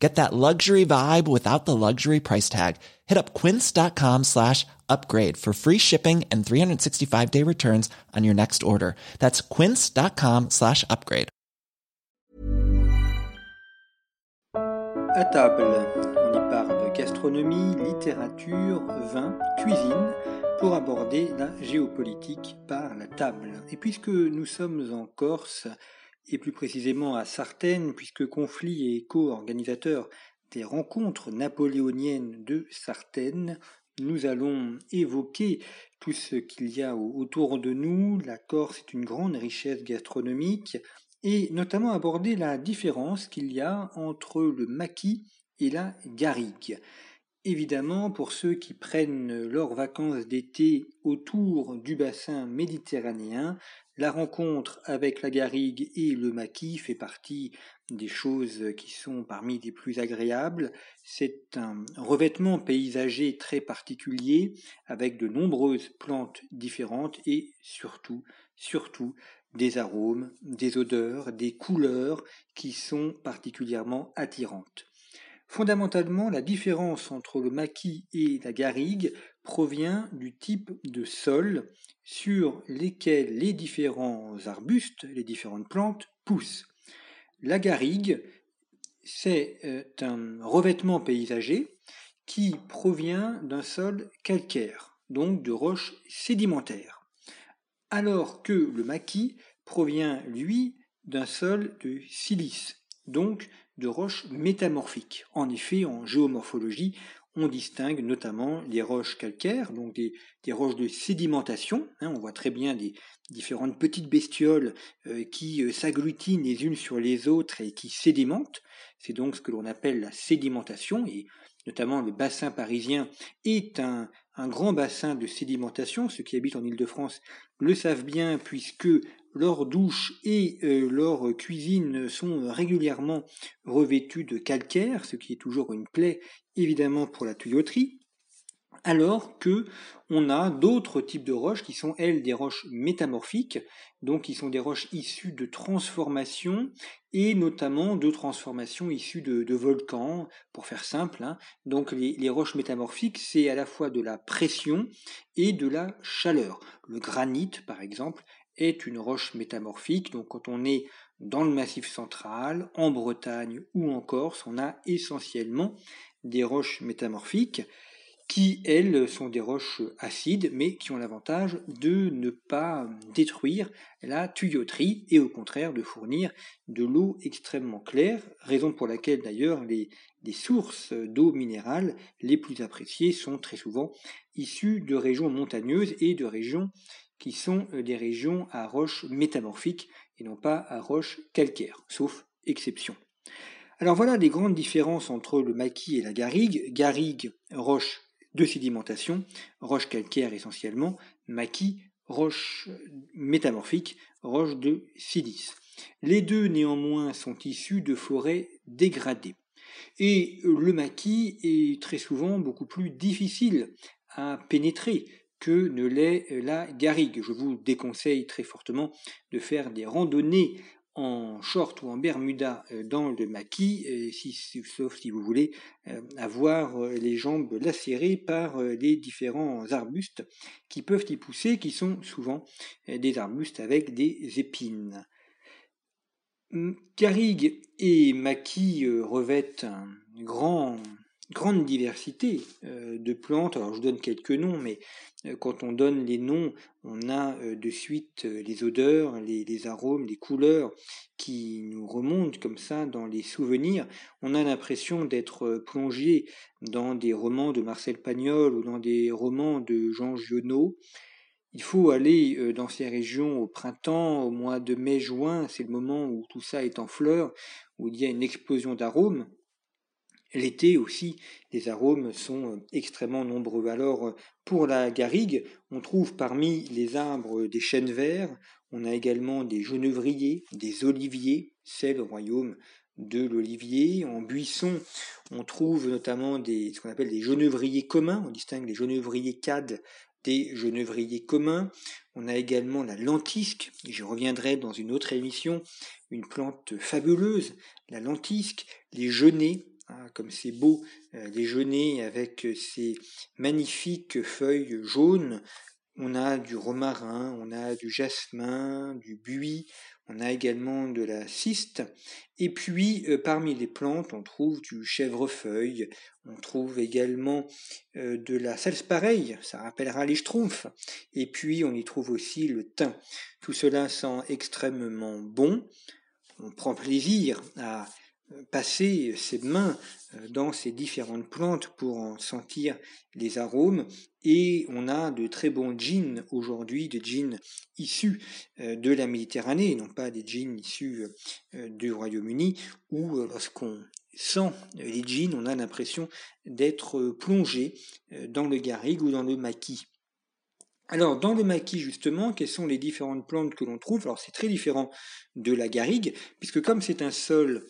Get that luxury vibe without the luxury price tag. Hit up quince.com slash upgrade for free shipping and 365 day returns on your next order. That's quince.com slash upgrade. À table, on y parle gastronomie, littérature, vin, cuisine pour aborder la géopolitique par la table. Et puisque nous sommes en Corse, et plus précisément à Sartène, puisque Conflit est co-organisateur des rencontres napoléoniennes de Sartène, nous allons évoquer tout ce qu'il y a autour de nous. La Corse est une grande richesse gastronomique et notamment aborder la différence qu'il y a entre le maquis et la garrigue. Évidemment, pour ceux qui prennent leurs vacances d'été autour du bassin méditerranéen, la rencontre avec la garrigue et le maquis fait partie des choses qui sont parmi les plus agréables. C'est un revêtement paysager très particulier avec de nombreuses plantes différentes et surtout, surtout des arômes, des odeurs, des couleurs qui sont particulièrement attirantes. Fondamentalement, la différence entre le maquis et la garrigue provient du type de sol sur lesquels les différents arbustes, les différentes plantes poussent. La garrigue, c'est euh, un revêtement paysager qui provient d'un sol calcaire, donc de roches sédimentaires, alors que le maquis provient, lui, d'un sol de silice, donc roches métamorphiques. En effet, en géomorphologie, on distingue notamment les roches calcaires, donc des, roches de sédimentation. Hein, on voit très bien des différentes petites bestioles euh, qui euh, s'agglutinent les unes sur les autres et qui sédimentent. C'est donc ce que l'on appelle la sédimentation, et notamment le bassin parisien est un, un grand bassin de sédimentation. Ceux qui habitent en Île-de-France le savent bien puisque leurs douches et euh, leurs cuisines sont régulièrement revêtues de calcaire, ce qui est toujours une plaie évidemment pour la tuyauterie, alors que on a d'autres types de roches qui sont elles des roches métamorphiques, donc qui sont des roches issues de transformations et notamment de transformations issues de, volcans, pour faire simple. Hein. Donc les, les roches métamorphiques, c'est à la fois de la pression et de la chaleur. Le granit, par exemple, est une roche métamorphique. Donc quand on est dans le massif central, en Bretagne ou en Corse, on a essentiellement des roches métamorphiques qui, elles, sont des roches acides, mais qui ont l'avantage de ne pas détruire la tuyauterie et au contraire de fournir de l'eau extrêmement claire, raison pour laquelle d'ailleurs les, sources d'eau minérale les plus appréciées sont très souvent issues de régions montagneuses et de régions qui sont euh, des régions à roches métamorphiques et non pas à roches calcaires, sauf exception. Alors voilà les grandes différences entre le maquis et la garrigue. Garrigue, roche de sédimentation, roche calcaire essentiellement, maquis, roche métamorphique, roche de silice. Les deux néanmoins sont issus de forêts dégradées. Et le maquis est très souvent beaucoup plus difficile à pénétrer que ne l'est la garrigue. Je vous déconseille très fortement de faire des randonnées en short ou en bermuda euh, dans le maquis, euh, sauf si vous voulez avoir les jambes lacérées par les différents arbustes qui peuvent y pousser, qui sont souvent des arbustes avec des épines. Garrigue et maquis revêtent un grand grande diversité euh, de plantes. Alors je donne quelques noms, mais euh, quand on donne les noms, on a euh, de suite les odeurs, les, arômes, les couleurs qui nous remontent comme ça dans les souvenirs. On a l'impression d'être plongé dans des romans de Marcel Pagnol ou dans des romans de Jean Giono. Il faut aller dans ces régions au printemps, au mois de mai-juin, c'est le moment où tout ça est en fleurs, où il y a une explosion d'arômes. L'été aussi, les arômes sont euh, extrêmement nombreux. Alors, euh, pour la garrigue, on trouve parmi les arbres des chênes verts, On a également des genévriers, des oliviers, c'est le royaume de l'olivier. En buisson, on trouve notamment des, ce qu'on appelle des genévriers communs. On distingue les genévriers cades des genévriers communs. On a également la lentisque, j'y reviendrai dans une autre émission, une plante fabuleuse, la lentisque, les genêts, hein, comme c'est beau, euh, genêts avec ces magnifiques feuilles jaunes. On a du romarin, on a du jasmin, du buis, on a également de la cyste. Et puis, euh, parmi les plantes, on trouve du chèvrefeuille, on trouve également euh, de la salse-pareille, ça rappellera les schtroumpfs. Et puis, on y trouve aussi le thym. Tout cela sent extrêmement bon. On prend plaisir à passer ses mains euh, dans ces différentes plantes pour en sentir les arômes et on a de très bons jeans aujourd'hui, des jeans issus euh, de la Méditerranée, non pas des jeans issus euh, du Royaume-Uni, où lorsqu'on sent les jeans, on a l'impression d'être plongé dans le garrigue ou dans le maquis. Alors, dans le maquis, justement, quelles sont les différentes plantes que l'on trouve? Alors, c'est très différent de la garrigue, puisque comme c'est un sol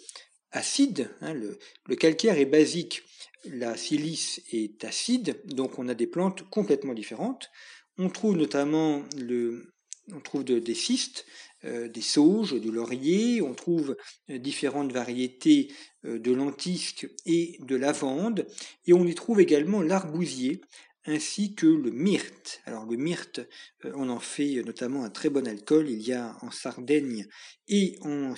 acide. Hein, le, calcaire est basique, la silice est acide, donc on a des plantes complètement différentes. On trouve notamment des cystes, euh, des sauges, du laurier, on trouve euh, différentes variétés euh, de lentisques et de lavande, et on y trouve également l'arbousier, ainsi que le myrte. Alors le myrte, euh, on en fait notamment un très bon alcool. Il y a en Sardaigne et en,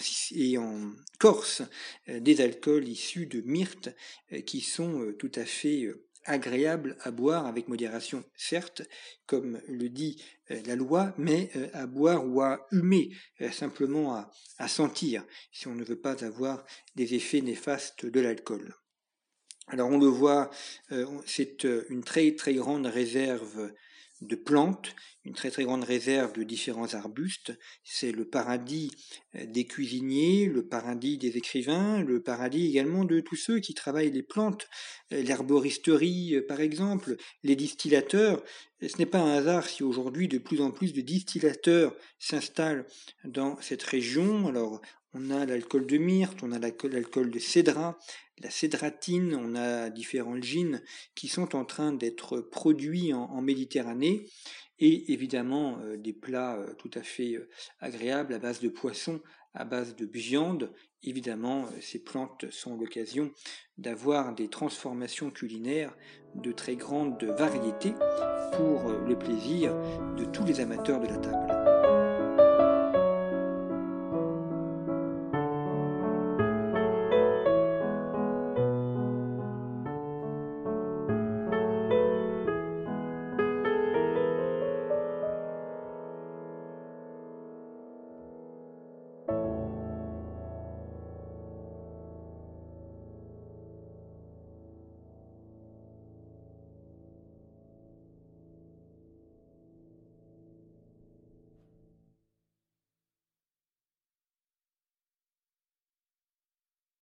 Corse euh, des alcools issus de myrte euh, qui sont tout à fait agréables à boire avec modération, certes, comme le dit la loi, mais à boire ou à humer, simplement à sentir, si on ne veut pas avoir des effets néfastes de l'alcool. Alors on le voit, euh, c'est euh, une très très grande réserve de plantes, une très très grande réserve de différents arbustes. C'est le paradis euh, des cuisiniers, le paradis des écrivains, le paradis également de tous ceux qui travaillent les plantes, l'herboristerie par exemple, les distillateurs. Ce n'est pas un hasard si aujourd'hui de plus en plus de distillateurs s'installent dans cette région. Alors on a l'alcool de myrte, on a l'alcool de cédra, la cédratine, on a différents gins qui sont en train d'être produits en, Méditerranée et évidemment euh, des plats euh, tout à fait euh, agréables à base de poisson, à base de viande. Évidemment, ces plantes sont l'occasion d'avoir des transformations culinaires de très grande variété pour le plaisir de tous les amateurs de la table.